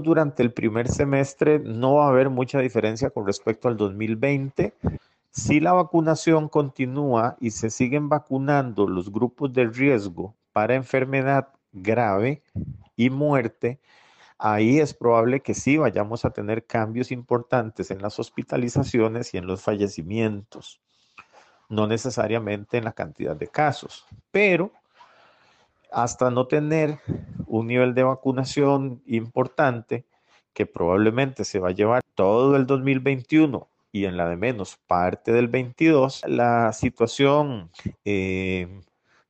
Durante el primer semestre no va a haber mucha diferencia con respecto al 2020. Si la vacunación continúa y se siguen vacunando los grupos de riesgo para enfermedad grave y muerte, ahí es probable que sí vayamos a tener cambios importantes en las hospitalizaciones y en los fallecimientos, no necesariamente en la cantidad de casos, pero hasta no tener un nivel de vacunación importante que probablemente se va a llevar todo el 2021 y en la de menos parte del 22, la situación, eh,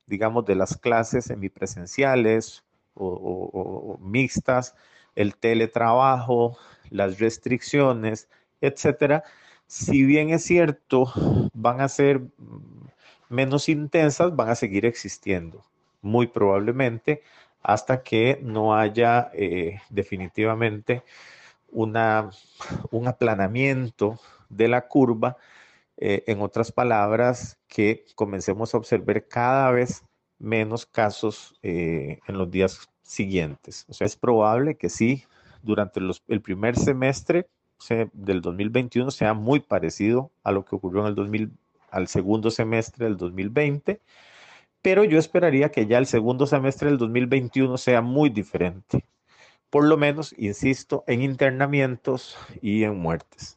digamos, de las clases semipresenciales o, o, o mixtas, el teletrabajo, las restricciones, etcétera, si bien es cierto, van a ser menos intensas, van a seguir existiendo, muy probablemente, hasta que no haya eh, definitivamente una, un aplanamiento de la curva, eh, en otras palabras, que comencemos a observar cada vez menos casos eh, en los días siguientes. O sea, es probable que sí, durante los, el primer semestre se, del 2021 sea muy parecido a lo que ocurrió en el 2000, al segundo semestre del 2020, pero yo esperaría que ya el segundo semestre del 2021 sea muy diferente. Por lo menos, insisto, en internamientos y en muertes.